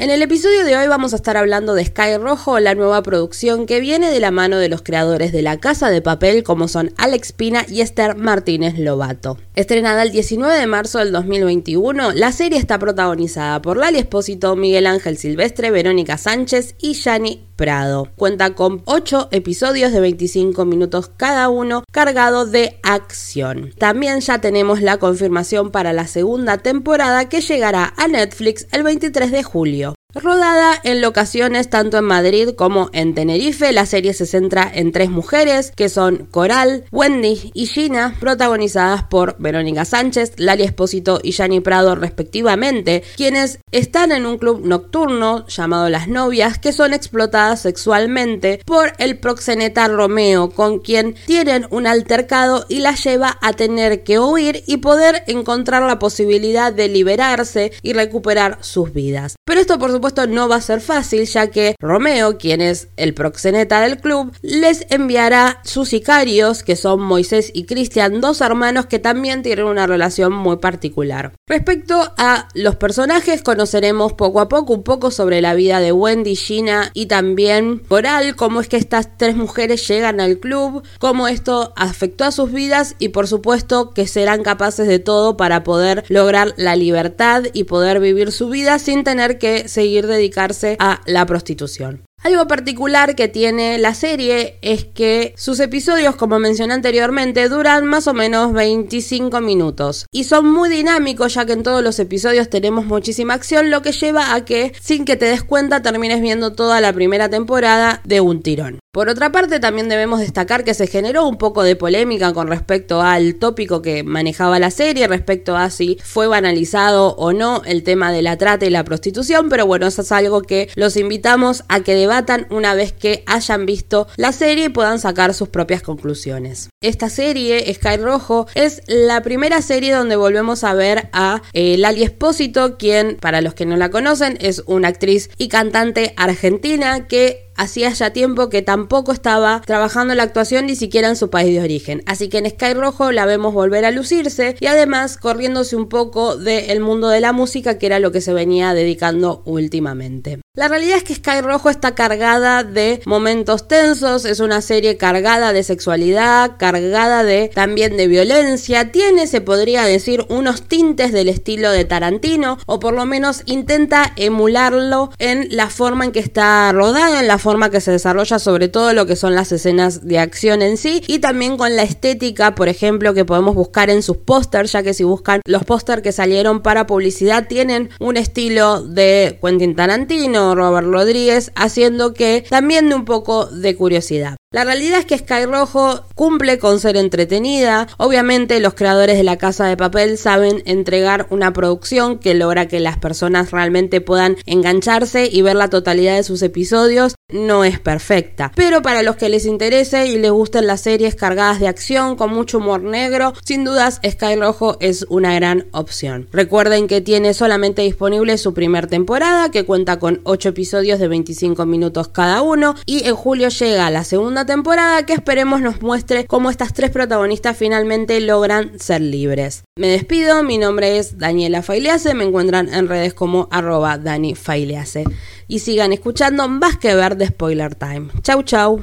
En el episodio de hoy vamos a estar hablando de Sky Rojo, la nueva producción que viene de la mano de los creadores de La Casa de Papel como son Alex Pina y Esther Martínez Lobato. Estrenada el 19 de marzo del 2021, la serie está protagonizada por Lali Espósito, Miguel Ángel Silvestre, Verónica Sánchez y Yani Prado. Cuenta con 8 episodios de 25 minutos cada uno, cargado de acción. También ya tenemos la confirmación para la segunda temporada que llegará a Netflix el 23 de julio. Rodada en locaciones tanto en Madrid como en Tenerife, la serie se centra en tres mujeres que son Coral, Wendy y Gina, protagonizadas por Verónica Sánchez, Lali Espósito y Yani Prado respectivamente, quienes están en un club nocturno llamado Las Novias que son explotadas sexualmente por el proxeneta Romeo, con quien tienen un altercado y la lleva a tener que huir y poder encontrar la posibilidad de liberarse y recuperar sus vidas. Pero esto por supuesto no va a ser fácil ya que Romeo, quien es el proxeneta del club, les enviará sus sicarios, que son Moisés y Cristian, dos hermanos que también tienen una relación muy particular. Respecto a los personajes, conoceremos poco a poco un poco sobre la vida de Wendy, Gina y también Coral, cómo es que estas tres mujeres llegan al club, cómo esto afectó a sus vidas y por supuesto que serán capaces de todo para poder lograr la libertad y poder vivir su vida sin tener que seguir dedicarse a la prostitución. Algo particular que tiene la serie es que sus episodios, como mencioné anteriormente, duran más o menos 25 minutos y son muy dinámicos ya que en todos los episodios tenemos muchísima acción, lo que lleva a que sin que te des cuenta termines viendo toda la primera temporada de un tirón. Por otra parte, también debemos destacar que se generó un poco de polémica con respecto al tópico que manejaba la serie, respecto a si fue banalizado o no el tema de la trata y la prostitución, pero bueno, eso es algo que los invitamos a que debatan una vez que hayan visto la serie y puedan sacar sus propias conclusiones. Esta serie, Sky Rojo, es la primera serie donde volvemos a ver a eh, Lali Espósito, quien, para los que no la conocen, es una actriz y cantante argentina que hacía ya tiempo que tampoco estaba trabajando en la actuación ni siquiera en su país de origen. Así que en Sky Rojo la vemos volver a lucirse y además corriéndose un poco del mundo de la música que era lo que se venía dedicando últimamente. La realidad es que Sky Rojo está cargada de momentos tensos, es una serie cargada de sexualidad, cargada de también de violencia, tiene, se podría decir, unos tintes del estilo de Tarantino, o por lo menos intenta emularlo en la forma en que está rodada, en la forma que se desarrolla sobre todo lo que son las escenas de acción en sí, y también con la estética, por ejemplo, que podemos buscar en sus pósters, ya que si buscan los pósters que salieron para publicidad, tienen un estilo de Quentin Tarantino, Robert Rodríguez, haciendo que también de un poco de curiosidad. La realidad es que Sky Rojo cumple con ser entretenida. Obviamente los creadores de la Casa de Papel saben entregar una producción que logra que las personas realmente puedan engancharse y ver la totalidad de sus episodios. No es perfecta. Pero para los que les interese y les gusten las series cargadas de acción con mucho humor negro, sin dudas Sky Rojo es una gran opción. Recuerden que tiene solamente disponible su primera temporada que cuenta con 8 episodios de 25 minutos cada uno y en julio llega la segunda temporada que esperemos nos muestre cómo estas tres protagonistas finalmente logran ser libres. Me despido, mi nombre es Daniela Failease, me encuentran en redes como arroba Dani Failease. Y sigan escuchando más que ver de Spoiler Time. Chau chau.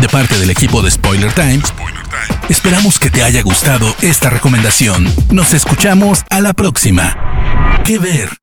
De parte del equipo de Spoiler Time, esperamos que te haya gustado esta recomendación. Nos escuchamos a la próxima. ¿Qué ver?